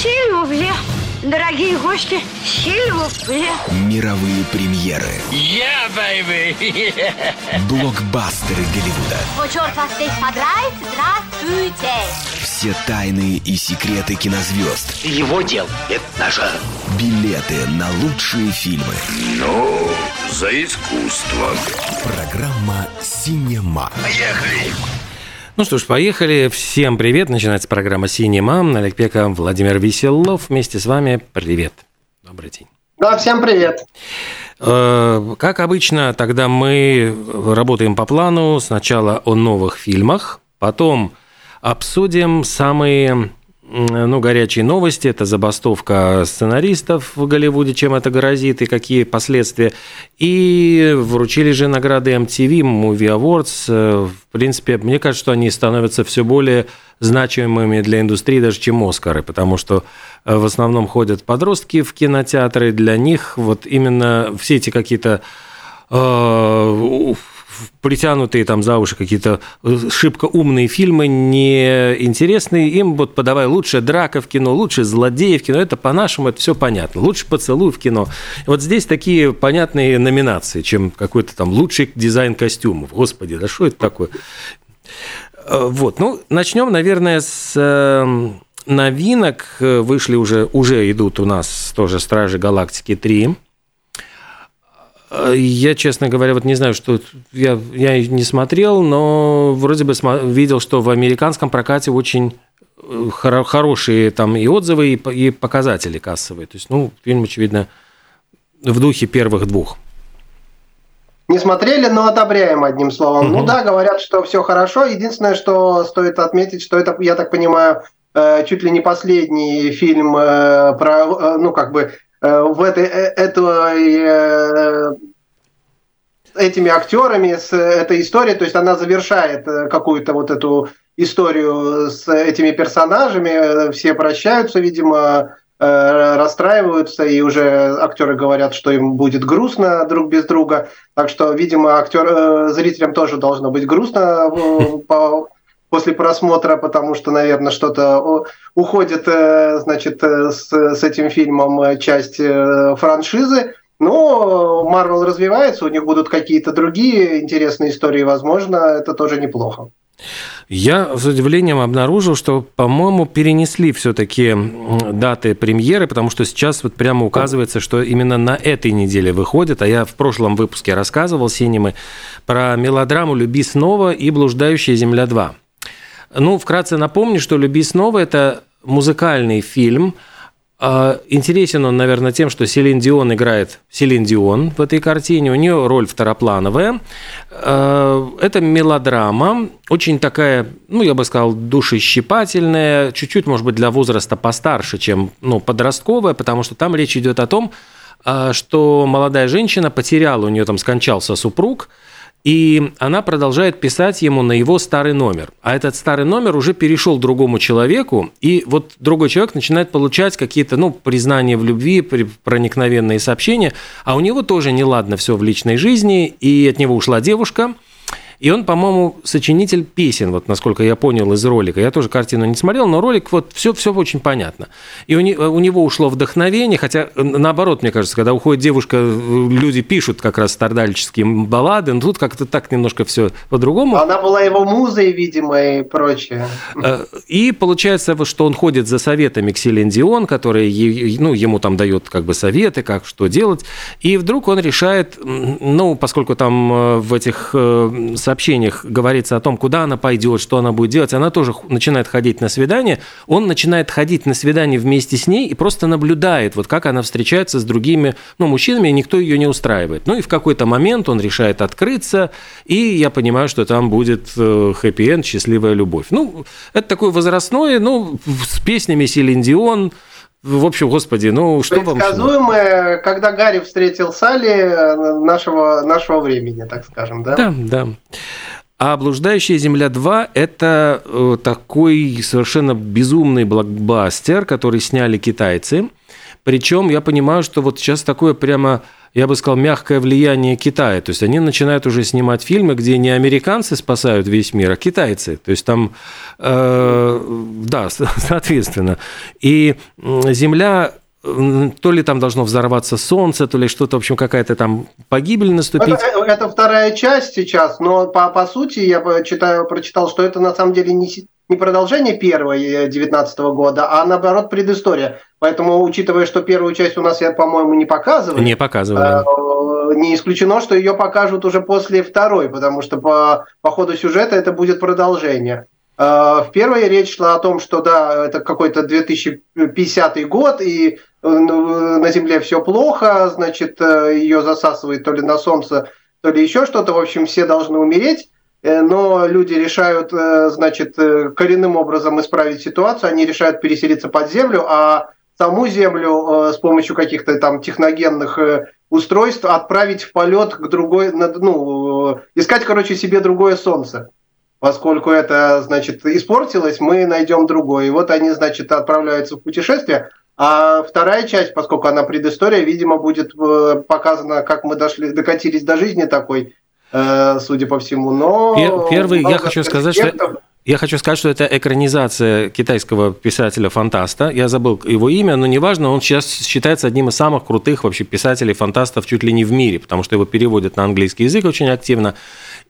Сильвупле. Дорогие гости, сильвупле. Мировые премьеры. Yeah, baby! Блокбастеры Голливуда. О, черт вас здесь подрать, здравствуйте! Все тайны и секреты кинозвезд. Его дел – это нажа. Билеты на лучшие фильмы. Ну, за искусство. Программа «Синема». Поехали! Ну что ж, поехали. Всем привет. Начинается программа «Синема». Олег Пека, Владимир Веселов. Вместе с вами. Привет. Добрый день. Да, всем привет. Э, Как обычно, тогда мы работаем по плану. Сначала о новых фильмах, потом обсудим самые ну, горячие новости. Это забастовка сценаристов в Голливуде, чем это грозит и какие последствия. И вручили же награды MTV, Movie Awards. Э, В принципе, мне кажется, что они становятся все более значимыми для индустрии даже, чем Оскары, потому что э, в основном ходят подростки в кинотеатры, для них вот именно все эти какие-то э, притянутые там за уши какие-то э, шибко умные фильмы, неинтересные, им вот подавай лучше драка в кино, лучше злодеи в кино, это по-нашему, это все понятно, лучше поцелуй в кино. Вот здесь такие понятные номинации, чем какой-то там лучший дизайн костюмов. Господи, да что это такое? Э, Вот, ну, начнем, наверное, с э, новинок. Вышли уже, уже идут у нас тоже «Стражи Галактики 3». Э, Я, честно говоря, вот не знаю, что я, я не смотрел, но вроде бы видел, что в американском прокате очень э, хоро- хорошие там и отзывы, и, и показатели кассовые. То есть, ну, фильм, очевидно, в духе первых двух. Не смотрели, но одобряем одним словом. Мгм. Ну да, говорят, что все хорошо. Единственное, что стоит отметить, что это, я так понимаю, э, чуть ли не последний фильм про, ну как бы в этой, э, этой, э, этими актерами с этой историей, то есть она завершает э, какую-то вот эту историю с этими персонажами, Э, все прощаются, видимо, э, расстраиваются, и уже актеры говорят, что им будет грустно друг без друга. Так что, видимо, актер, э, зрителям тоже должно быть грустно э, по- после просмотра, потому что, наверное, что-то уходит, э, значит, э, с, с этим фильмом э, часть франшизы. Но Марвел развивается, у них будут какие-то другие интересные истории, возможно, это тоже неплохо. Я с удивлением обнаружил, что, по-моему, перенесли все-таки даты премьеры, потому что сейчас вот прямо указывается, что именно на этой неделе выходит, а я в прошлом выпуске рассказывал синемы про мелодраму «Люби снова» и «Блуждающая земля 2». Ну, вкратце напомню, что «Люби снова» – это музыкальный фильм, а, Интересен он, наверное, тем, что Селин Дион играет Селин Дион в этой картине. У нее роль второплановая. А, Это мелодрама, очень такая, ну, я бы сказал, душещипательная, чуть-чуть, может быть, для возраста постарше, чем ну, подростковая, потому что там речь идет о том, а, что молодая женщина потеряла, у нее там скончался супруг, и она продолжает писать ему на его старый номер. А этот старый номер уже перешел другому человеку, и вот другой человек начинает получать какие-то, ну, признания в любви, проникновенные сообщения, а у него тоже неладно все в личной жизни, и от него ушла девушка, и он, по-моему, сочинитель песен, вот насколько я понял из ролика. Я тоже картину не смотрел, но ролик вот все, все очень понятно. И у, не- у него ушло вдохновение, хотя э, наоборот, мне кажется, когда уходит девушка, э, люди пишут как раз страдальческие баллады, но тут как-то так немножко все по-другому. Она была его музой, видимо, и прочее. Э, И получается, что он ходит за советами к Селин Дион, которая е- ну, ему там дает как бы советы, как что делать. И вдруг он решает, ну, поскольку там э, в этих э, сообщениях говорится о том, куда она пойдет, что она будет делать, она тоже начинает ходить на свидание. Он начинает ходить на свидание вместе с ней и просто наблюдает, вот как она встречается с другими ну, мужчинами, и никто ее не устраивает. Ну и в какой-то момент он решает открыться, и я понимаю, что там будет хэппи-энд, счастливая любовь. Ну, это такое возрастное, ну, с песнями Селин Дион. В общем, господи, ну что вам... Предсказуемое, когда Гарри встретил Салли э, нашего, нашего времени, так скажем, да? Да, да. А «Блуждающая земля 2» – это э, такой совершенно безумный блокбастер, который сняли китайцы. Причем я понимаю, что вот сейчас такое прямо я бы сказал, мягкое влияние Китая. То есть они начинают уже снимать фильмы, где не американцы спасают весь мир, а китайцы. То есть там, э, да, соответственно. И Земля то ли там должно взорваться солнце, то ли что-то, в общем, какая-то там погибель наступить. Это, это вторая часть сейчас, но по, по сути я читаю, прочитал, что это на самом деле не, не продолжение первой 19 э, года, а наоборот предыстория. Поэтому, учитывая, что первую часть у нас, я, по-моему, не показывали. Не показывали. Э, не исключено, что ее покажут уже после второй, потому что по, по ходу сюжета это будет продолжение. Э, в первой речь шла о том, что да, это какой-то 2050 год, и ну, на Земле все плохо, значит, э, ее засасывает то ли на Солнце, то ли еще что-то. В общем, все должны умереть. Э, но люди решают, значит, коренным образом исправить ситуацию. Они решают переселиться под землю, а саму землю с помощью каких-то там техногенных устройств отправить в полет к другой, ну, искать, короче, себе другое солнце поскольку это, значит, испортилось, мы найдем другое. И вот они, значит, отправляются в путешествие. А вторая часть, поскольку она предыстория, видимо, будет э, показана, как мы дошли, докатились до жизни такой, э, судя по всему. Но первый, я хочу сказать, что я хочу сказать, что это экранизация китайского писателя-фантаста. Я забыл его имя, но неважно, он сейчас считается одним из самых крутых вообще писателей-фантастов чуть ли не в мире, потому что его переводят на английский язык очень активно.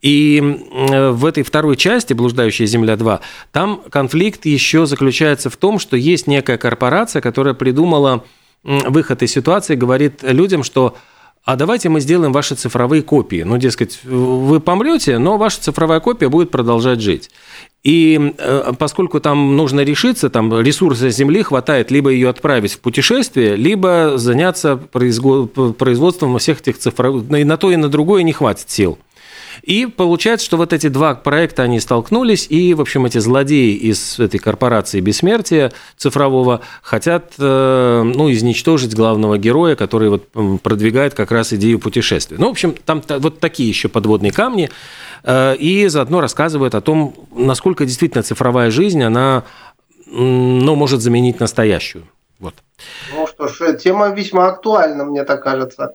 И в этой второй части «Блуждающая земля 2» там конфликт еще заключается в том, что есть некая корпорация, которая придумала выход из ситуации, говорит людям, что а давайте мы сделаем ваши цифровые копии. Ну, дескать, вы помрете, но ваша цифровая копия будет продолжать жить. И э, поскольку там нужно решиться, там ресурсы Земли хватает либо ее отправить в путешествие, либо заняться производством всех этих цифровых... И на то, и на другое не хватит сил. И получается, что вот эти два проекта, они столкнулись, и, в общем, эти злодеи из этой корпорации бессмертия цифрового хотят, э, ну, изничтожить главного героя, который вот продвигает как раз идею путешествия. Ну, в общем, там вот такие еще подводные камни, э, и заодно рассказывают о том, насколько действительно цифровая жизнь, она, ну, может заменить настоящую. Вот. Ну что ж, тема весьма актуальна, мне так кажется.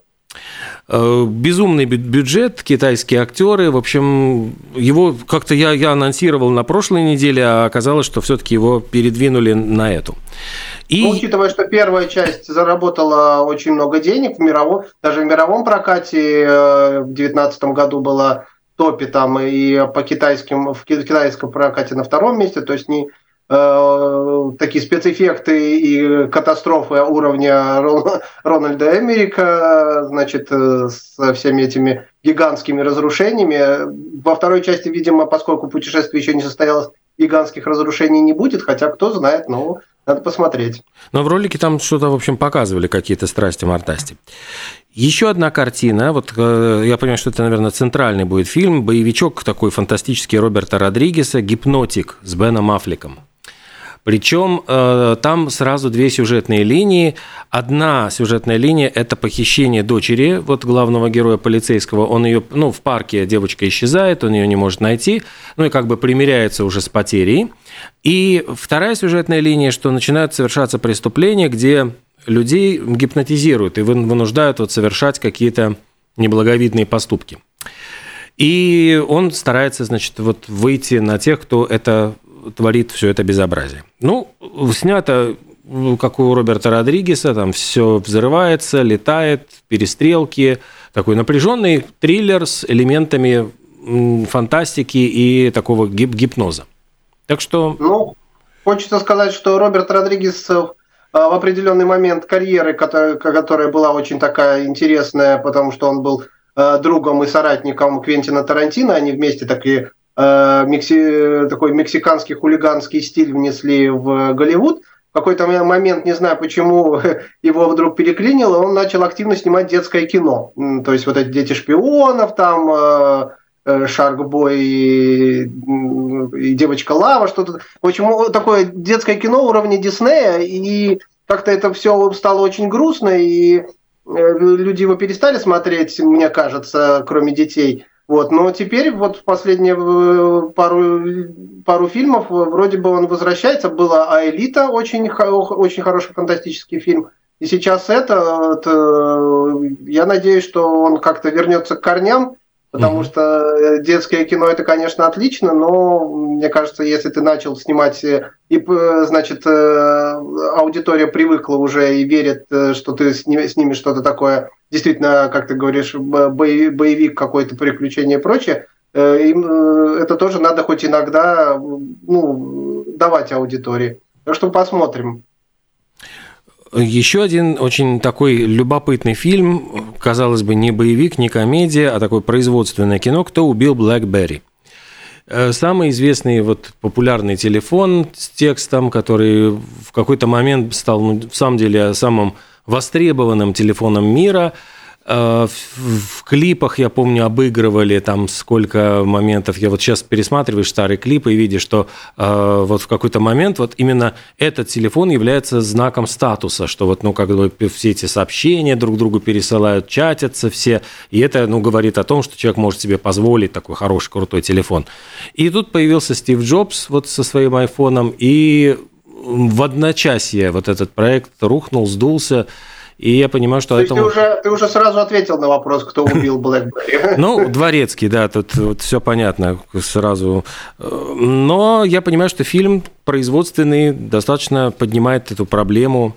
Э, безумный бюджет, китайские актеры. В общем, его как-то я, я анонсировал на прошлой неделе, а оказалось, что все-таки его передвинули на эту. И... Ну, учитывая, что первая часть заработала очень много денег в мировом, даже в мировом прокате э, в 2019 году была топе там и по китайским, в китайском прокате на втором месте, то есть не, Э, такие спецэффекты и катастрофы уровня Рональда Эмерика, значит, э, со всеми этими гигантскими разрушениями. Во второй части, видимо, поскольку путешествие еще не состоялось, гигантских разрушений не будет, хотя кто знает, но надо посмотреть. Но в ролике там что-то, в общем, показывали, какие-то страсти мордасти. Еще одна картина, вот э, я понимаю, что это, наверное, центральный будет фильм, боевичок такой фантастический Роберта Родригеса «Гипнотик» с Беном Аффлеком. Причем э, там сразу две сюжетные линии. Одна сюжетная линия – это похищение дочери вот главного героя полицейского. Он ее, ну, в парке девочка исчезает, он ее не может найти, ну и как бы примиряется уже с потерей. И вторая сюжетная линия, что начинают совершаться преступления, где людей гипнотизируют и вынуждают вот совершать какие-то неблаговидные поступки. И он старается, значит, вот выйти на тех, кто это творит все это безобразие. Ну, снято ну, как у Роберта Родригеса, там все взрывается, летает, перестрелки, такой напряженный триллер с элементами фантастики и такого гип гипноза. Так что... Ну, хочется сказать, что Роберт Родригес э, в определенный момент карьеры, которая, которая была очень такая интересная, потому что он был э, другом и соратником Квентина Тарантино, они вместе такие Э, мекси, такой мексиканский хулиганский стиль внесли в Голливуд. В какой-то момент, не знаю почему, его вдруг переклинило, он начал активно снимать детское кино. То есть вот эти «Дети шпионов», там э, э, Шаркбой и, и девочка Лава, что-то. В общем, такое детское кино уровня Диснея, и как-то это все стало очень грустно, и люди его перестали смотреть, мне кажется, кроме детей. Вот, но теперь вот в последние э, пару, пару фильмов вроде бы он возвращается. Была «Аэлита», очень, очень хороший фантастический фильм. и сейчас это, вот, э, я надеюсь, что он как-то вернется к корням, потому mm-hmm. что детское кино это, конечно, отлично, но мне кажется, если ты начал снимать и, значит, аудитория привыкла уже и верит, что ты снимешь что-то такое, действительно, как ты говоришь, боевик какой-то приключение и прочее, им это тоже надо хоть иногда ну, давать аудитории. Так что посмотрим. Еще один очень такой любопытный фильм, казалось бы, не боевик, не комедия, а такое производственное кино «Кто убил Блэкберри». Э, самый известный вот популярный телефон с текстом, который в какой-то момент стал, ну, в самом деле, самым востребованным телефоном мира – в, клипах, я помню, обыгрывали там сколько моментов. Я вот сейчас пересматриваешь старые клипы и видишь, что э, вот в какой-то момент вот именно этот телефон является знаком статуса, что вот, ну, как бы все эти сообщения друг другу пересылают, чатятся все, и это, ну, говорит о том, что человек может себе позволить такой хороший, крутой телефон. И тут появился Стив Джобс вот со своим айфоном, и в одночасье вот этот проект рухнул, сдулся, и я понимаю, что... То этому... ты, уже, ты уже сразу ответил на вопрос, кто убил Блэкберри. Ну, Дворецкий, да, тут вот все понятно сразу. Но я понимаю, что фильм производственный достаточно поднимает эту проблему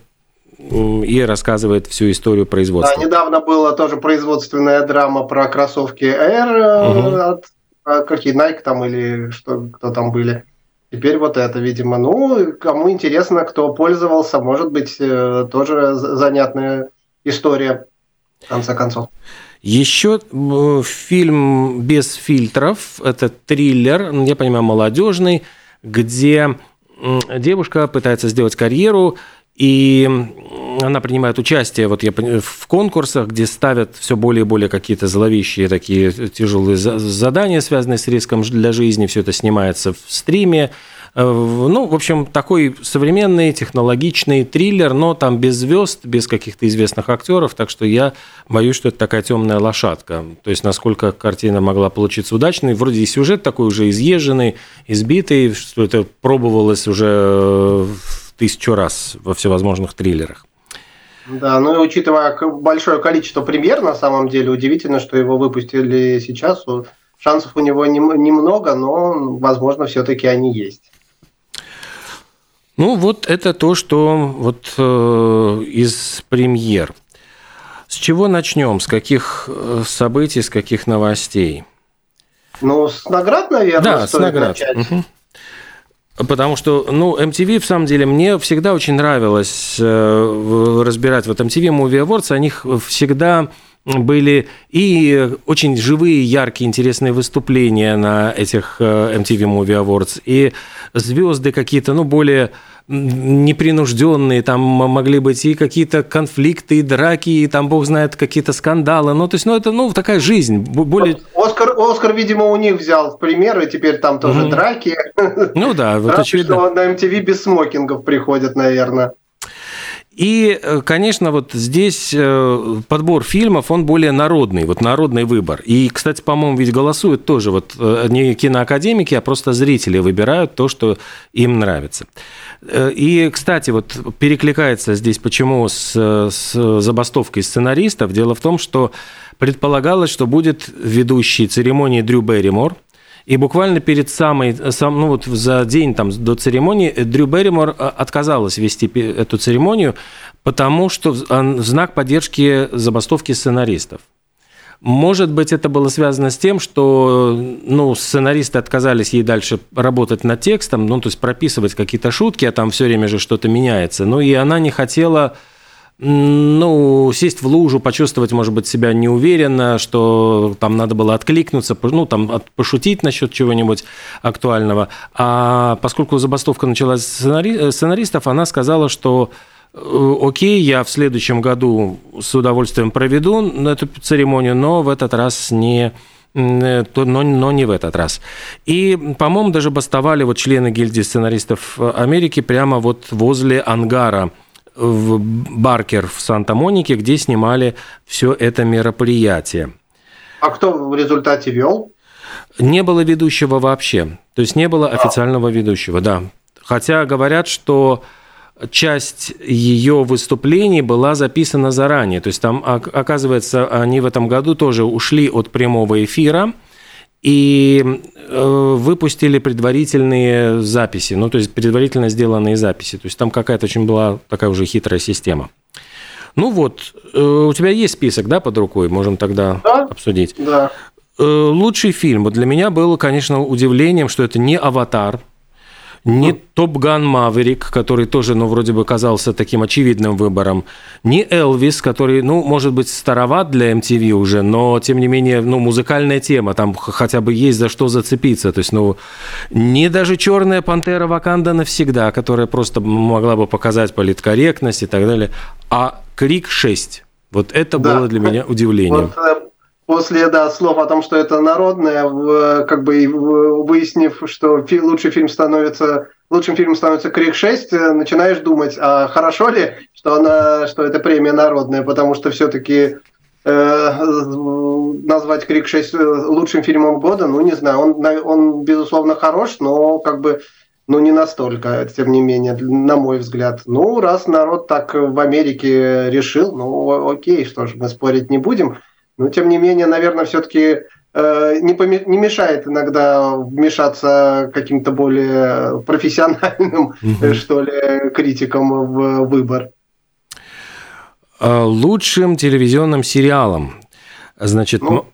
и рассказывает всю историю производства. Да, недавно была тоже производственная драма про кроссовки Air угу. от а, какие Nike там или что кто там были. Теперь вот это, видимо. Ну, кому интересно, кто пользовался, может быть, э, тоже занятная история, в конце концов. Еще фильм без фильтров, это триллер, я понимаю, молодежный, где девушка пытается сделать карьеру, и она принимает участие вот я, в конкурсах, где ставят все более и более какие-то зловещие такие тяжелые задания, связанные с риском для жизни. Все это снимается в стриме. Э, ну, в общем, такой современный, технологичный триллер, но там без звезд, без каких-то известных актеров, так что я боюсь, что это такая темная лошадка. То есть, насколько картина могла получиться удачной. Вроде и сюжет такой уже изъезженный, избитый, что это пробовалось уже тысячу раз во всевозможных триллерах. Да, ну и учитывая большое количество премьер, на самом деле, удивительно, что его выпустили сейчас. Шансов у него немного, но, возможно, все-таки они есть. Ну, вот это то, что вот э, из премьер. С чего начнем? С каких э, событий, с каких новостей? Ну, с наград, наверное, да, стоит с наград. начать. Угу. Потому что, ну, MTV, в самом деле, мне всегда очень нравилось э, разбирать вот MTV Movie Awards. Они всегда были и очень живые, яркие, интересные выступления на этих э, MTV Movie Awards, и звезды какие-то, ну, более непринужденные, там могли быть и какие-то конфликты, и драки, и там, бог знает, какие-то скандалы. Ну, то есть, ну, это, ну, такая жизнь. Более... Оскар, Оскар, видимо, у них взял в пример, и теперь там тоже mm-hmm. драки. Ну да, вот очевидно. что на MTV без смокингов приходят, наверное. И, э, конечно, вот здесь э, подбор фильмов, он более народный, вот народный выбор. И, кстати, по-моему, ведь голосуют тоже вот э, не киноакадемики, а просто зрители выбирают то, что им нравится. И, кстати, вот перекликается здесь почему с, с забастовкой сценаристов. Дело в том, что предполагалось, что будет ведущий церемонии Дрю Берримор – и буквально перед самой, сам, ну вот за день там, до церемонии Дрю Берримор э, отказалась вести эту церемонию, потому что в знак поддержки забастовки сценаристов. Может быть, это было связано с тем, что ну, сценаристы отказались ей дальше работать над текстом, ну, то есть прописывать какие-то шутки, а там все время же что-то меняется. Ну, и она не хотела ну, сесть в лужу, почувствовать, может быть, себя неуверенно, что там надо было откликнуться, ну, там, пошутить насчет чего-нибудь актуального. А поскольку забастовка началась сценари... сценаристов, она сказала, что э, окей, я в следующем году с удовольствием проведу эту церемонию, но в этот раз не э, но, но не в этот раз. И, по-моему, даже бастовали вот члены гильдии сценаристов Америки прямо вот возле ангара в Баркер в Санта-Монике, где снимали все это мероприятие. А кто в результате вел? Не было ведущего вообще. То есть не было официального ведущего, да. Хотя говорят, что часть ее выступлений была записана заранее. То есть там, оказывается, они в этом году тоже ушли от прямого эфира и э, выпустили предварительные записи, ну, то есть предварительно сделанные записи. То есть там какая-то очень была такая уже хитрая система. Ну вот, э, у тебя есть список, да, под рукой? Можем тогда да? обсудить. Да. Э, лучший фильм. Вот для меня было, конечно, удивлением, что это не «Аватар», не Топ Ган Маверик, который тоже, ну, вроде бы казался таким очевидным выбором, не Элвис, который, ну, может быть, староват для MTV уже, но, тем не менее, ну, музыкальная тема, там хотя бы есть за что зацепиться. То есть, ну, не даже Черная пантера Ваканда навсегда, которая просто могла бы показать политкорректность и так далее, а Крик 6. Вот это да. было для меня удивлением. Вот, э, после да, слов о том, что это народное, как бы выяснив, что лучший фильм становится лучшим фильмом становится Крик 6, э, начинаешь думать, а хорошо ли, что она, что это премия народная, потому что все-таки э, назвать Крик 6 э, лучшим фильмом года, ну не знаю, он, он безусловно хорош, но как бы ну не настолько, тем не менее, на мой взгляд. Ну, раз народ так в Америке решил, ну окей, что ж, мы спорить не будем. Но, тем не менее, наверное, все-таки э, не, поми- не мешает иногда вмешаться каким-то более профессиональным, угу. что ли, критикам в выбор. А, лучшим телевизионным сериалом. Значит, ну,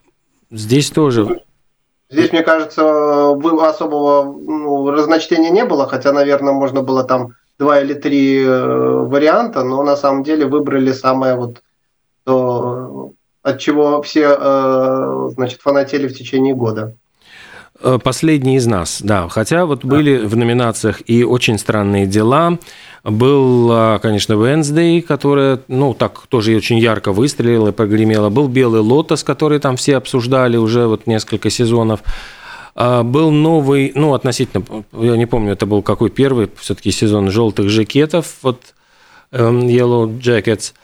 здесь тоже... Здесь, мне кажется, особого ну, разночтения не было, хотя, наверное, можно было там два или три э, варианта, но на самом деле выбрали самое вот то, от чего все, э, значит, фанатели в течение года. Э, Последний из нас, да. Хотя вот да. были в номинациях и «Очень странные дела», был, э, конечно, Wednesday, которая, ну, так тоже очень ярко выстрелила и прогремела. Был «Белый лотос», который там все обсуждали уже вот несколько сезонов. Был новый, ну, относительно, я не помню, это был какой первый, все-таки сезон «Желтых жакетов», вот эм, Yellow Jackets –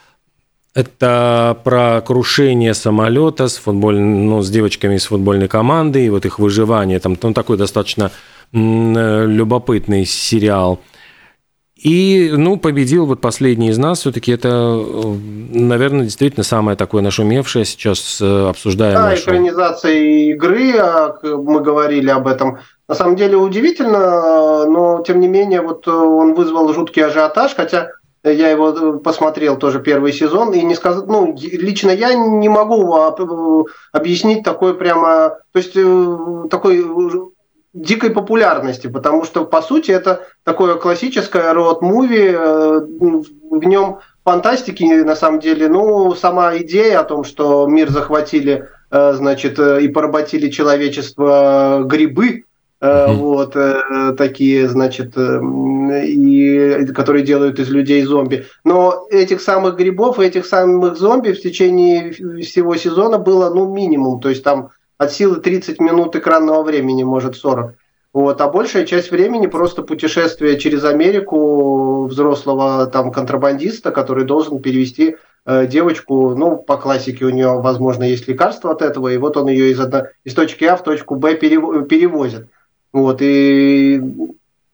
это про крушение самолета с, футболь... ну, с девочками из футбольной команды, и вот их выживание. Там ну, такой достаточно любопытный сериал. И, ну, победил вот последний из нас. Все-таки это, наверное, действительно самое такое нашумевшее сейчас э, обсуждаемое. Да, экранизация игры, а, мы говорили об этом. На самом деле удивительно, но, тем не менее, вот э, он вызвал жуткий ажиотаж, хотя я его э, посмотрел тоже первый сезон и не сказал, ну лично я не могу э, объяснить такой прямо, то есть э, такой дикой популярности, потому что по сути это такое классическое роуд-муви, в нем фантастики на самом деле, ну сама идея о том, что мир захватили, значит, и поработили человечество грибы, Mm-hmm. Вот э, такие, значит, э, и, которые делают из людей зомби. Но этих самых грибов, этих самых зомби в течение всего сезона было, ну, минимум. То есть там от силы 30 минут экранного времени, может 40. Вот, а большая часть времени просто путешествие через Америку взрослого там контрабандиста, который должен перевести э, девочку, ну, по классике у нее, возможно, есть лекарство от этого, и вот он ее из, одно, из точки А в точку Б перевозит. Вот, и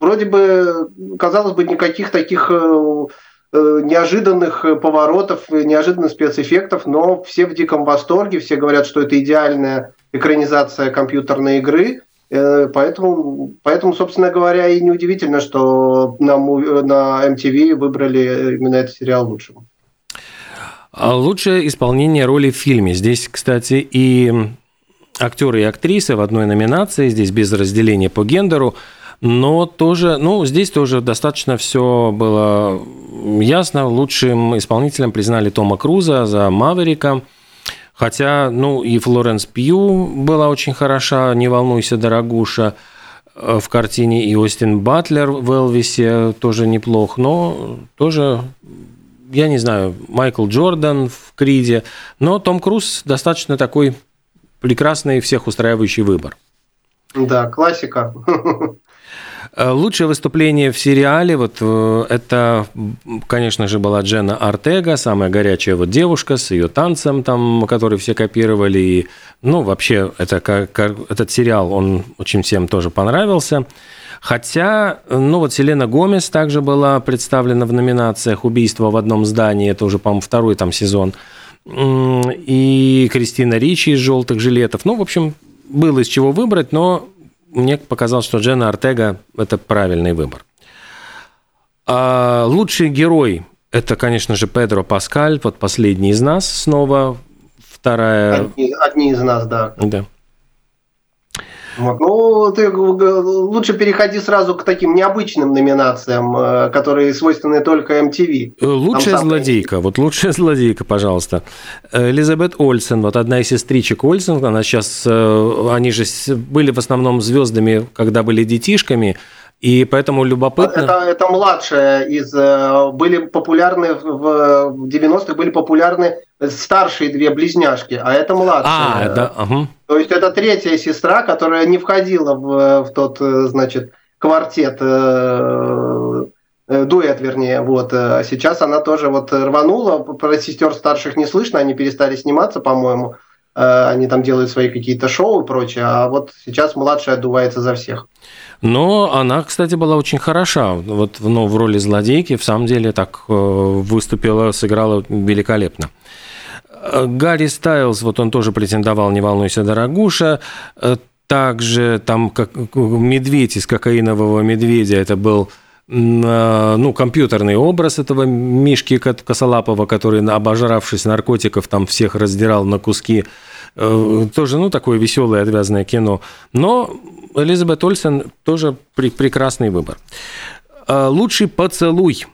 вроде бы, казалось бы, никаких таких э, э, неожиданных поворотов, неожиданных спецэффектов, но все в диком восторге, все говорят, что это идеальная экранизация компьютерной игры, э, поэтому, поэтому, собственно говоря, и неудивительно, что на, на MTV выбрали именно этот сериал лучшим. А лучшее исполнение роли в фильме. Здесь, кстати, и актеры и актрисы в одной номинации, здесь без разделения по гендеру, но тоже, ну, здесь тоже достаточно все было ясно. Лучшим исполнителем признали Тома Круза за «Маверика», хотя, ну, и Флоренс Пью была очень хороша, «Не волнуйся, дорогуша», э, в картине, и Остин Батлер в «Элвисе» тоже неплох, но тоже я не знаю, Майкл Джордан в Криде, но Том Круз достаточно такой прекрасный всех устраивающий выбор. Да, классика. Э, лучшее выступление в сериале, вот э, это, конечно же, была Джена Артега, самая горячая вот девушка с ее танцем, там, который все копировали. И, ну, вообще, это, как, этот сериал, он очень всем тоже понравился. Хотя, ну вот Селена Гомес также была представлена в номинациях «Убийство в одном здании», это уже, по-моему, второй там сезон, и Кристина Ричи из «Желтых жилетов». Ну, в общем, было из чего выбрать, но мне показалось, что Джена Артега – это правильный выбор. А лучший герой – это, конечно же, Педро Паскаль, вот последний из нас снова, вторая… Одни, одни из нас, да. Да. Вот. Ну, ты лучше переходи сразу к таким необычным номинациям, э, которые свойственны только MTV. Э, лучшая Там злодейка, вот лучшая злодейка, пожалуйста. Элизабет Ольсен, вот одна из сестричек Ольсен, она сейчас, э, они же были в основном звездами, когда были детишками, и поэтому любопытно... Это, это младшая из... Были популярны в 90-х, были популярны старшие две близняшки, а это младшая. А, да, ага. То есть это третья сестра, которая не входила в, в тот, значит, квартет, э, э дуэт, вернее, вот. А сейчас она тоже вот рванула, про сестер старших не слышно, они перестали сниматься, по-моему. Э, они там делают свои какие-то шоу и прочее, а вот сейчас младшая отдувается за всех. Но она, кстати, была очень хороша. Вот ну, в роли злодейки, в самом деле, так э, выступила, сыграла великолепно. Э, Гарри Стайлз, вот он тоже претендовал «Не волнуйся, дорогуша». Также там как медведь из кокаинового медведя, это был ну, компьютерный образ этого Мишки Косолапова, который, обожравшись наркотиков, там всех раздирал на куски. Э, тоже, ну, такое веселое, отвязное кино. Но Элизабет Ольсен тоже прекрасный выбор. Э, лучший поцелуй.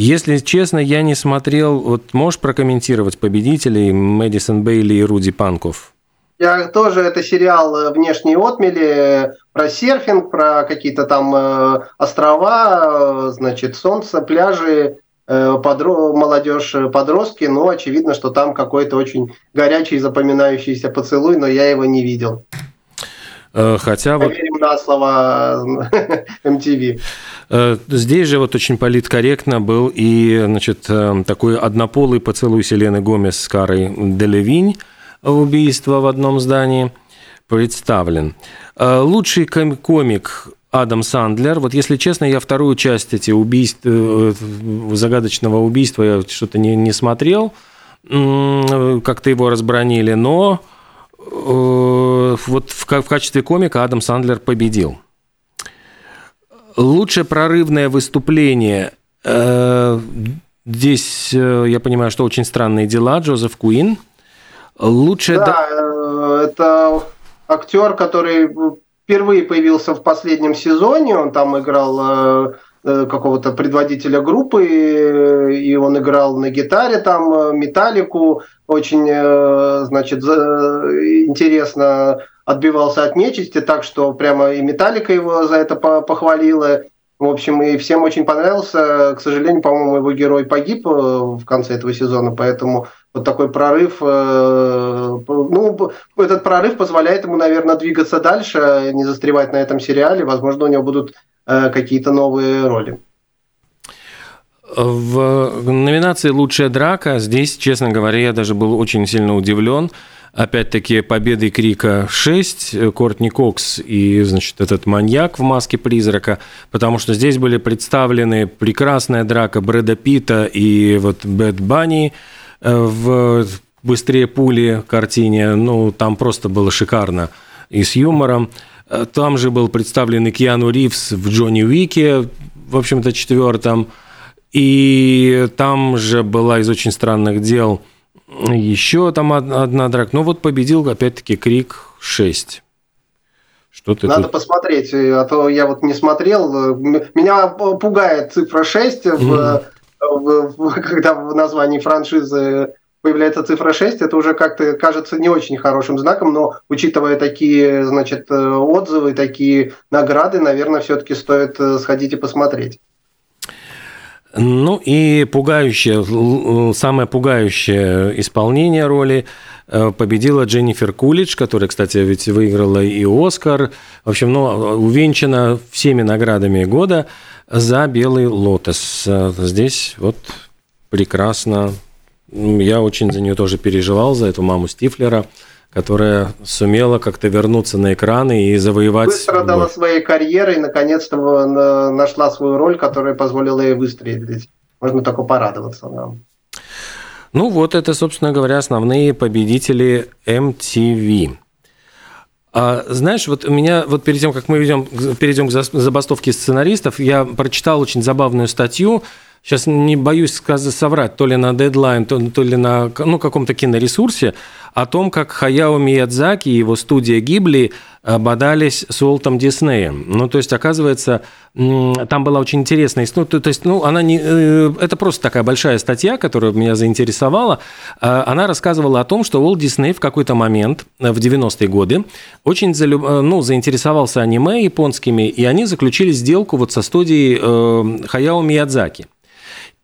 Если честно, я не смотрел. Вот можешь прокомментировать победителей Мэдисон Бейли и Руди Панков? Я тоже, это сериал э, «Внешние отмели», про серфинг, про какие-то там э, острова, э, значит, солнце, пляжи, подро... молодежь, подростки, но очевидно, что там какой-то очень горячий, запоминающийся поцелуй, но я его не видел. Хотя Поверим вот... на слово MTV. Здесь же вот очень политкорректно был и значит, такой однополый поцелуй Селены Гомес с Карой Делевинь, убийство в одном здании представлен. Э, лучший комик Адам Сандлер. Вот если честно, я вторую часть эти убийств, э, загадочного убийства я что-то не, не смотрел, как-то его разбронили, но э, вот в, в качестве комика Адам Сандлер победил. Лучшее прорывное выступление. Здесь я понимаю, что очень странные дела. Джозеф Куин – Лучше... Да, э, это актер, который впервые появился в последнем сезоне. Он там играл э, э, какого-то предводителя группы, и он играл на гитаре там металлику, очень, значит, интересно отбивался от нечисти, так что прямо и металлика его за это похвалила. В общем, и всем очень понравился. К сожалению, по-моему, его герой погиб в конце этого сезона, поэтому вот такой прорыв, э, ну, этот прорыв позволяет ему, наверное, двигаться дальше, не застревать на этом сериале. Возможно, у него будут э, какие-то новые роли. В номинации «Лучшая драка» здесь, честно говоря, я даже был очень сильно удивлен. Опять-таки, победой Крика 6, Кортни Кокс и, значит, этот маньяк в маске призрака, потому что здесь были представлены прекрасная драка Брэда Питта и вот Бэт Банни – Э, в «Быстрее пули» картине, ну, там просто было шикарно и с юмором. Э, там же был представлен и Киану Ривз в «Джонни Уике», в общем-то, четвертом. И там же была из «Очень странных дел» еще там одна драка. Но вот победил, опять-таки, «Крик 6». Что ты Надо тут... посмотреть, а то я вот не смотрел. Меня пугает цифра 6 в, когда в названии франшизы появляется цифра 6, это уже как-то кажется не очень хорошим знаком, но учитывая такие, значит, э, отзывы, такие награды, наверное, все-таки стоит э, сходить и посмотреть. Ну и пугающее, самое пугающее исполнение роли э, победила Дженнифер Кулич, которая, кстати, ведь выиграла и Оскар. В общем, ну, увенчана всеми наградами года за «Белый лотос». Здесь вот прекрасно. Я очень за нее тоже переживал, за эту маму Стифлера которая сумела как-то вернуться на экраны и завоевать... Быстро дала своей карьерой и наконец-то нашла свою роль, которая позволила ей выстрелить. Можно только порадоваться нам. Ну вот это, собственно говоря, основные победители MTV. А, знаешь, вот у меня, вот перед тем, как мы ведем, перейдем к забастовке сценаристов, я прочитал очень забавную статью, сейчас не боюсь сказать, соврать, то ли на Deadline, то, то ли на ну, каком-то киноресурсе, о том, как Хаяо Миядзаки и его студия Гибли э, бодались с Уолтом Диснеем. Ну, то есть, оказывается, там была очень интересная история. То, то есть, ну, она не... Э, это просто такая большая статья, которая меня заинтересовала. Э, она рассказывала о том, что Уолт Дисней в какой-то момент, в 90-е годы, очень залюб... ну, заинтересовался аниме японскими, и они заключили сделку вот со студией Хаяо Миядзаки –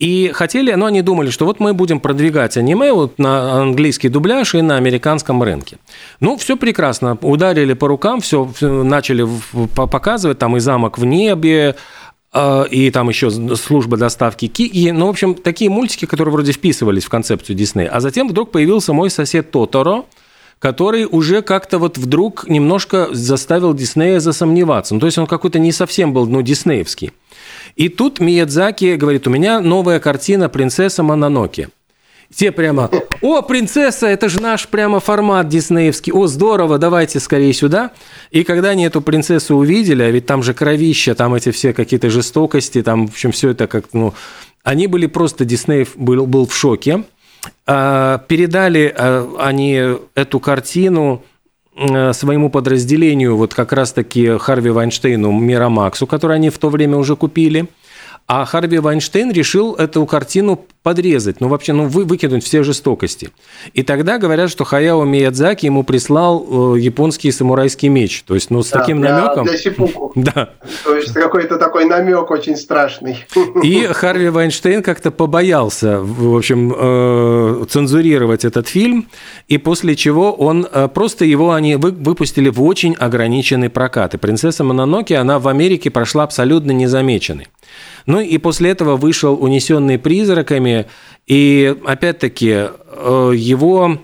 и хотели, но они думали, что вот мы будем продвигать аниме вот на английский дубляж и на американском рынке. Ну, все прекрасно. Ударили по рукам, все, начали показывать, там и замок в небе, а, и там еще служба доставки Кики. Ну, в общем, такие мультики, которые вроде вписывались в концепцию Диснея. А затем вдруг появился мой сосед Тоторо, который уже как-то вот вдруг немножко заставил Диснея засомневаться. Ну, то есть он какой-то не совсем был, ну, диснеевский. И тут Миядзаки говорит, у меня новая картина «Принцесса Мононоки». Те прямо, о, принцесса, это же наш прямо формат диснеевский, о, здорово, давайте скорее сюда. И когда они эту принцессу увидели, а ведь там же кровища, там эти все какие-то жестокости, там, в общем, все это как, ну, они были просто, Диснеев был, был в шоке. А, передали а, они эту картину своему подразделению, вот как раз-таки Харви Вайнштейну, Мирамаксу, который они в то время уже купили – а Харви Вайнштейн решил эту картину подрезать, ну вообще, ну вы, выкинуть все жестокости. И тогда говорят, что Хаяо Миядзаки ему прислал э, японский самурайский меч. То есть, ну с да, таким для, намеком. Для сипуку. Да. То есть какой-то такой намек очень страшный. И Харви Вайнштейн как-то побоялся, в общем, э, цензурировать этот фильм, и после чего он э, просто его они выпустили в очень ограниченный прокат. И принцесса Мононоки, она в Америке прошла абсолютно незамеченной. Ну и после этого вышел «Унесенный призраками», и опять-таки э, его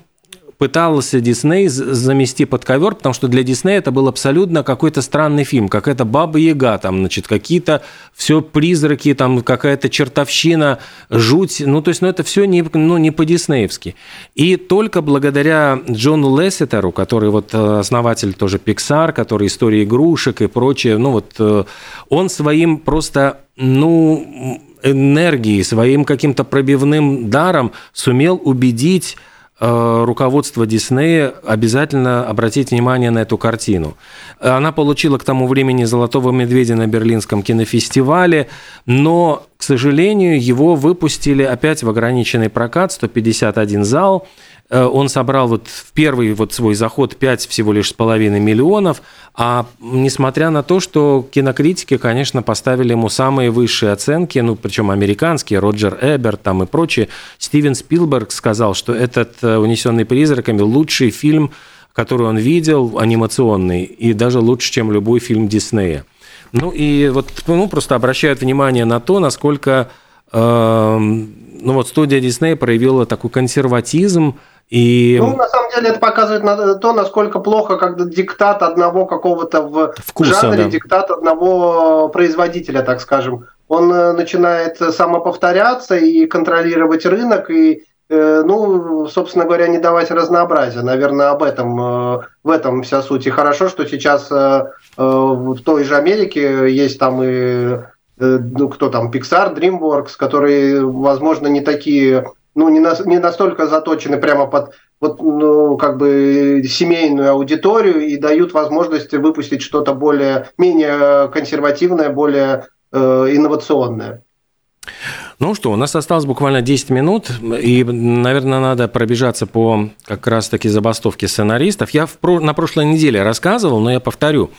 пытался Дисней замести под ковер, потому что для Диснея это был абсолютно какой-то странный фильм, какая-то Баба Яга, там, значит, какие-то все призраки, там, какая-то чертовщина, жуть, ну, то есть, ну, это все не, ну, не по-диснеевски. И только благодаря Джону Лесситеру, который вот э, основатель тоже Pixar, который история игрушек и прочее, ну, вот э, он своим просто, ну, энергией, своим каким-то пробивным даром сумел убедить руководство Диснея обязательно обратить внимание на эту картину. Она получила к тому времени «Золотого медведя» на Берлинском кинофестивале, но, к сожалению, его выпустили опять в ограниченный прокат, 151 зал – Э, он собрал вот в первый вот свой заход 5 всего лишь с половиной миллионов, а несмотря на то, что кинокритики, конечно, поставили ему самые высшие оценки, ну, причем американские, Роджер Эберт там и прочие, Стивен Спилберг сказал, что этот э, «Унесенный призраками» лучший фильм, который он видел, анимационный, и даже лучше, чем любой фильм Диснея. Ну и вот ну, просто обращают внимание на то, насколько э, ну вот студия Диснея проявила такой консерватизм, и... Ну, на самом деле, это показывает то, насколько плохо, когда диктат одного какого-то в Вкуса, жанре, да. диктат одного производителя, так скажем. Он э, начинает самоповторяться и контролировать рынок, и, э, ну, собственно говоря, не давать разнообразия. Наверное, об этом, э, в этом вся суть. И хорошо, что сейчас в той же Америке есть там и ну, кто там, Pixar, DreamWorks, которые, возможно, не такие ну, не, на, не настолько заточены прямо под вот, ну, как бы семейную аудиторию и дают возможность выпустить что-то более, менее консервативное, более э, инновационное. Ну что, у нас осталось буквально 10 минут, и, наверное, надо пробежаться по как раз-таки забастовке сценаристов. Я в, на прошлой неделе рассказывал, но я повторю,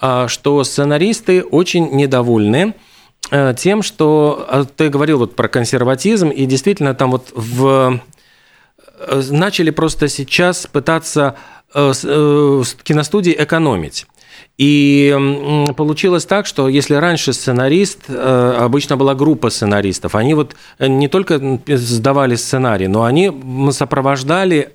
а, что сценаристы очень недовольны тем, что ты говорил вот про консерватизм, и действительно там вот в начали просто сейчас пытаться киностудии экономить. И получилось так, что если раньше сценарист, э, обычно была группа сценаристов, они вот э, не только сдавали сценарий, но они сопровождали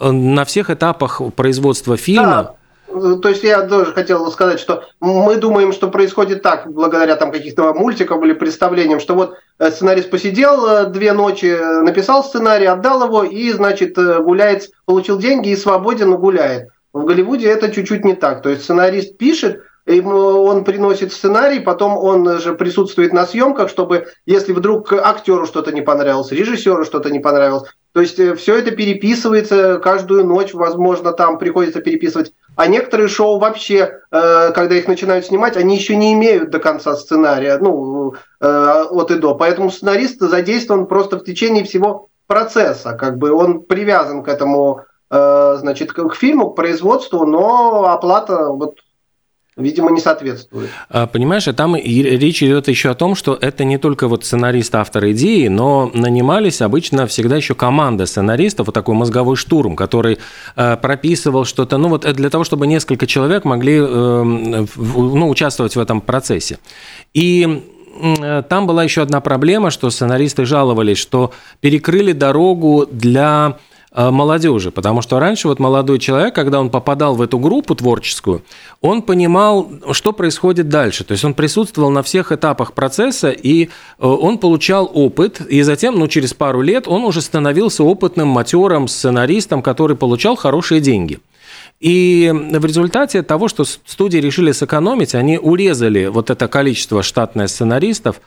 э, на всех этапах производства фильма. Да. То есть я тоже хотел сказать, что мы думаем, что происходит так, благодаря там каких-то мультикам или представлениям, что вот сценарист посидел две ночи, написал сценарий, отдал его и, значит, гуляет, получил деньги и свободен гуляет. В Голливуде это чуть-чуть не так. То есть сценарист пишет, он приносит сценарий, потом он же присутствует на съемках, чтобы, если вдруг актеру что-то не понравилось, режиссеру что-то не понравилось, то есть э, все это переписывается каждую ночь, возможно, там приходится переписывать. А некоторые шоу вообще, э, когда их начинают снимать, они еще не имеют до конца сценария, ну, э, от и до. Поэтому сценарист задействован просто в течение всего процесса, как бы он привязан к этому Э, значит, к фильму, к производству, но оплата вот видимо, не соответствует. А, понимаешь, а там речь идет еще о том, что это не только вот сценарист, автор идеи, но нанимались обычно всегда еще команда сценаристов, вот такой мозговой штурм, который э, прописывал что-то, ну вот для того, чтобы несколько человек могли э, ну, участвовать в этом процессе. И там была еще одна проблема, что сценаристы жаловались, что перекрыли дорогу для Э, молодежи, потому что раньше вот молодой человек, когда он попадал в эту группу творческую, он понимал, что происходит дальше, то есть он присутствовал на всех этапах процесса, и э, он получал опыт, и затем, ну, через пару лет он уже становился опытным матером, сценаристом, который получал хорошие деньги. И в результате того, что студии решили сэкономить, они урезали вот это количество штатных сценаристов,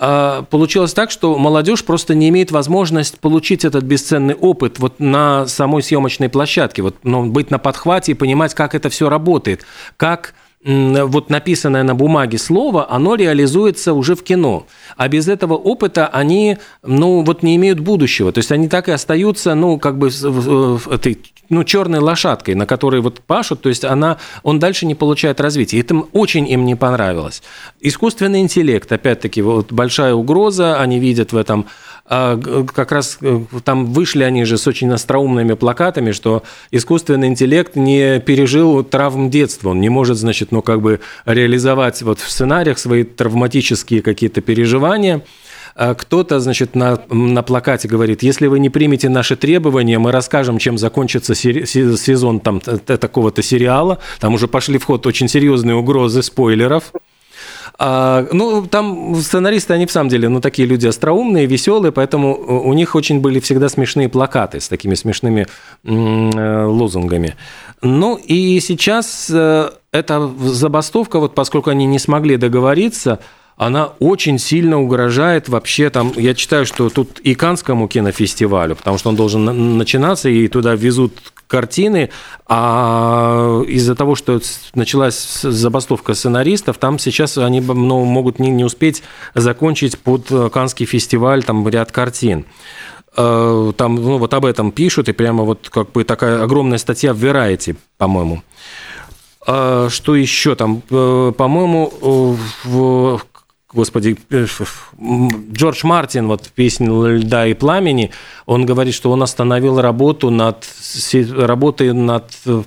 получилось так, что молодежь просто не имеет возможность получить этот бесценный опыт вот на самой съемочной площадке, вот, ну, быть на подхвате и понимать, как это все работает, как вот написанное на бумаге слово, оно реализуется уже в кино. А без этого опыта они, ну, вот не имеют будущего. То есть они так и остаются, ну, как бы этой, ну, черной лошадкой, на которой вот пашут, то есть она, он дальше не получает развития. И это очень им не понравилось. Искусственный интеллект, опять-таки, вот большая угроза, они видят в этом как раз э, там вышли они же с очень остроумными плакатами, что искусственный интеллект не пережил травм детства, он не может, значит, ну, как бы реализовать вот в сценариях свои травматические какие-то переживания. А кто-то, значит, на, на плакате говорит, если вы не примете наши требования, мы расскажем, чем закончится сезон там, такого-то сериала. Там уже пошли в ход очень серьезные угрозы спойлеров. А, ну, там сценаристы, они в самом деле, ну, такие люди остроумные, веселые, поэтому у них очень были всегда смешные плакаты с такими смешными э, лозунгами. Ну, и сейчас э, эта забастовка, вот поскольку они не смогли договориться, она очень сильно угрожает вообще там, я читаю, что тут и Канскому кинофестивалю, потому что он должен начинаться, и туда везут картины, а из-за того, что началась забастовка сценаристов, там сейчас они ну, могут не, не успеть закончить под Канский фестиваль там ряд картин э, там ну, вот об этом пишут, и прямо вот как бы такая огромная статья в Variety, по-моему. А что еще там? Э, по-моему, в господи, э, Джордж Мартин, вот песня «Льда и пламени», он говорит, что он остановил работу над, работой над э,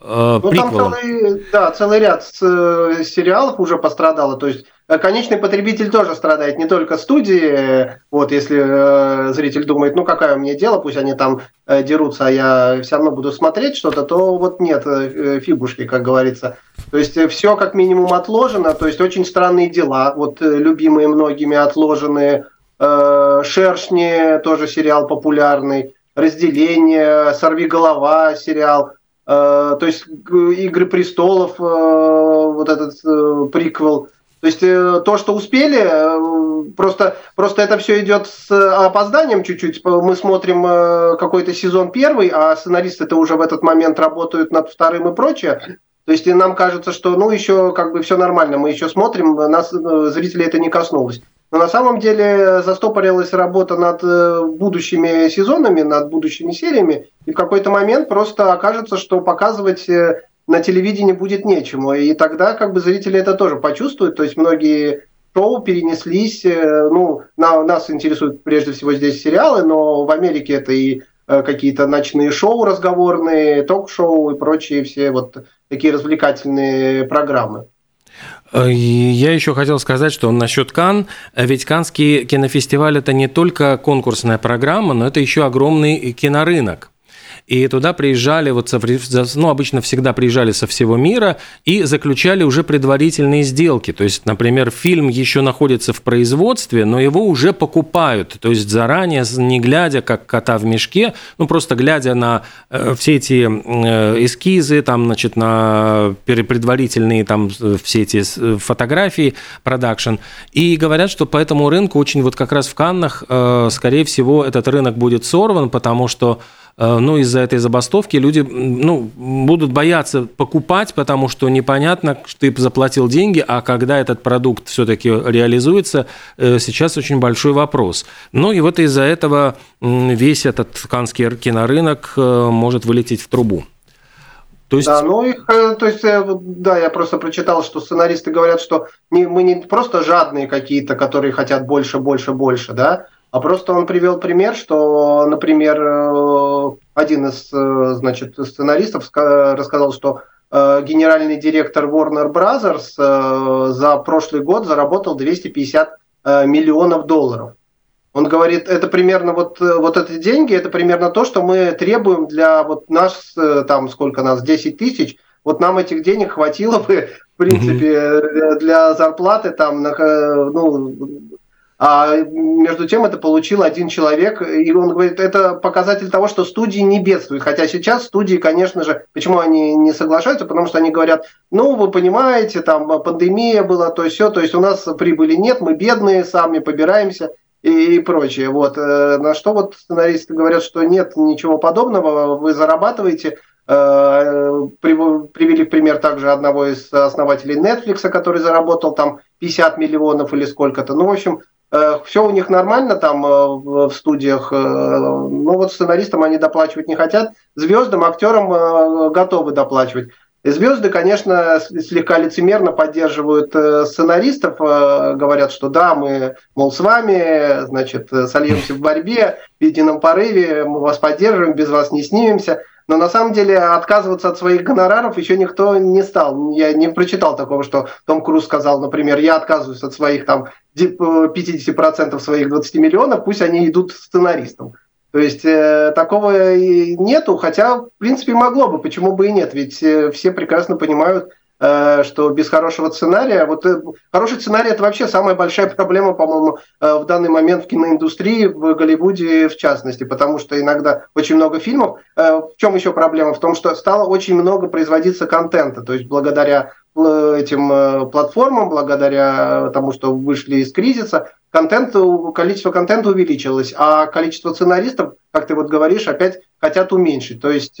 ну, приквелом. Там целый, да, целый ряд э, сериалов уже пострадало, то есть Э, конечный потребитель тоже страдает, не только студии. Вот если э, зритель думает, ну какое мне дело, пусть они там э, дерутся, а я все равно буду смотреть что-то, то вот нет э, фигушки, как говорится. То есть э, все как минимум отложено, то есть очень странные дела, вот э, любимые многими отложенные. Э, Шершни тоже сериал популярный, разделение, сорви голова сериал. То есть Игры престолов, вот этот приквел то есть то, что успели, просто, просто это все идет с опозданием чуть-чуть. Мы смотрим какой-то сезон первый, а сценаристы-то уже в этот момент работают над вторым и прочее. То есть нам кажется, что ну еще как бы все нормально, мы еще смотрим, нас зрители это не коснулось. Но на самом деле застопорилась работа над будущими сезонами, над будущими сериями, и в какой-то момент просто окажется, что показывать на телевидении будет нечему. И тогда как бы зрители это тоже почувствуют. То есть многие шоу перенеслись, ну, на, нас интересуют прежде всего здесь сериалы, но в Америке это и какие-то ночные шоу разговорные, ток-шоу и прочие все вот такие развлекательные программы. Я еще хотел сказать, что насчет Кан, ведь Канский кинофестиваль это не только конкурсная программа, но это еще огромный кинорынок. И туда приезжали, вот, ну, обычно всегда приезжали со всего мира и заключали уже предварительные сделки. То есть, например, фильм еще находится в производстве, но его уже покупают. То есть, заранее, не глядя, как кота в мешке, ну, просто глядя на э, все эти э, эскизы, там, значит, на предварительные там все эти фотографии, продакшн. И говорят, что по этому рынку очень вот как раз в Каннах, э, скорее всего, этот рынок будет сорван, потому что Э, ну, из-за этой забастовки люди ну, будут бояться покупать, потому что непонятно, что ты заплатил деньги, а когда этот продукт все-таки реализуется, э, сейчас очень большой вопрос. Ну и вот из-за этого весь этот канский кинорынок э, может вылететь в трубу. То есть... Да, ну их, то есть, да, я просто прочитал, что сценаристы говорят, что не, мы не просто жадные какие-то, которые хотят больше, больше, больше, да, а просто он привел пример, что, например, э, один из э, значит, сценаристов рассказал, что э, генеральный директор Warner Brothers за прошлый год заработал 250 миллионов долларов. Он говорит, это примерно вот, вот эти деньги, это примерно то, что мы требуем для вот нас, там сколько нас, 10 тысяч, вот нам этих денег хватило бы, в принципе, mm-hmm. для зарплаты там, ну, а между тем это получил один человек, и он говорит, это показатель того, что студии не бедствуют. Хотя сейчас студии, конечно же, почему они не соглашаются? Потому что они говорят, ну, вы понимаете, там пандемия была, то все, то есть у нас прибыли нет, мы бедные, сами побираемся и, и прочее. Вот. Э, на что вот сценаристы говорят, что нет ничего подобного, вы зарабатываете, э, привели в пример также одного из основателей Netflix, который заработал там 50 миллионов или сколько-то. Ну, в общем, все у них нормально там э, в студиях, э, но вот сценаристам они доплачивать не хотят, звездам, актерам готовы доплачивать. И звезды, конечно, слегка лицемерно поддерживают сценаристов, говорят, что да, мы, мол, с вами, значит, сольемся в борьбе, в едином порыве, мы вас поддерживаем, без вас не снимемся. Но на самом деле отказываться от своих гонораров еще никто не стал. Я не прочитал такого, что Том Круз сказал, например, я отказываюсь от своих там 50% своих 20 миллионов, пусть они идут сценаристам. То есть э, такого и нету, хотя, в принципе, могло бы, почему бы и нет, ведь э, все прекрасно понимают, что без хорошего сценария, вот э, хороший сценарий это вообще самая большая проблема, по-моему, э, в данный момент в киноиндустрии, в Голливуде в частности, потому что иногда очень много фильмов. В чем еще проблема? В том, что стало очень много производиться контента, то есть благодаря этим платформам, благодаря тому, что вышли из кризиса, контент, количество контента увеличилось, а количество сценаристов, как ты вот говоришь, опять хотят уменьшить. То есть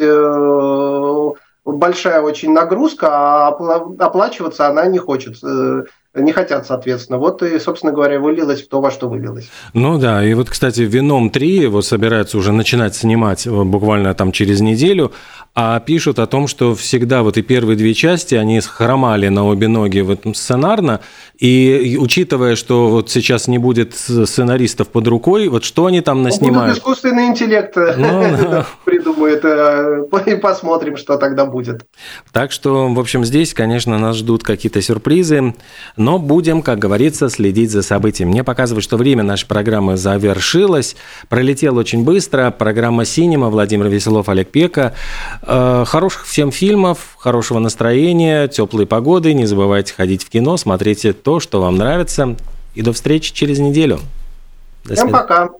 большая очень нагрузка, а оплачиваться она не хочет. Э, не хотят, соответственно. Вот и, собственно говоря, вылилось в то, во что вылилось. Ну да, и вот, кстати, «Веном 3» его собираются уже начинать снимать э, буквально там через неделю, а пишут о том, что всегда вот и первые две части, они хромали на обе ноги в этом сценарно, и учитывая, что вот сейчас не будет сценаристов под рукой, вот что они там наснимают? Будут искусственный интеллект ну, придумает, э, и посмотрим, что тогда будет. Так что, в общем, здесь, конечно, нас ждут какие-то сюрпризы, но будем, как говорится, следить за событиями. Мне показывает, что время нашей программы завершилось, пролетело очень быстро. Программа «Синема», Владимир Веселов, Олег Пека. Э, хороших всем фильмов, хорошего настроения, теплой погоды. Не забывайте ходить в кино, смотрите то, что вам нравится. И до встречи через неделю. До Всем пока.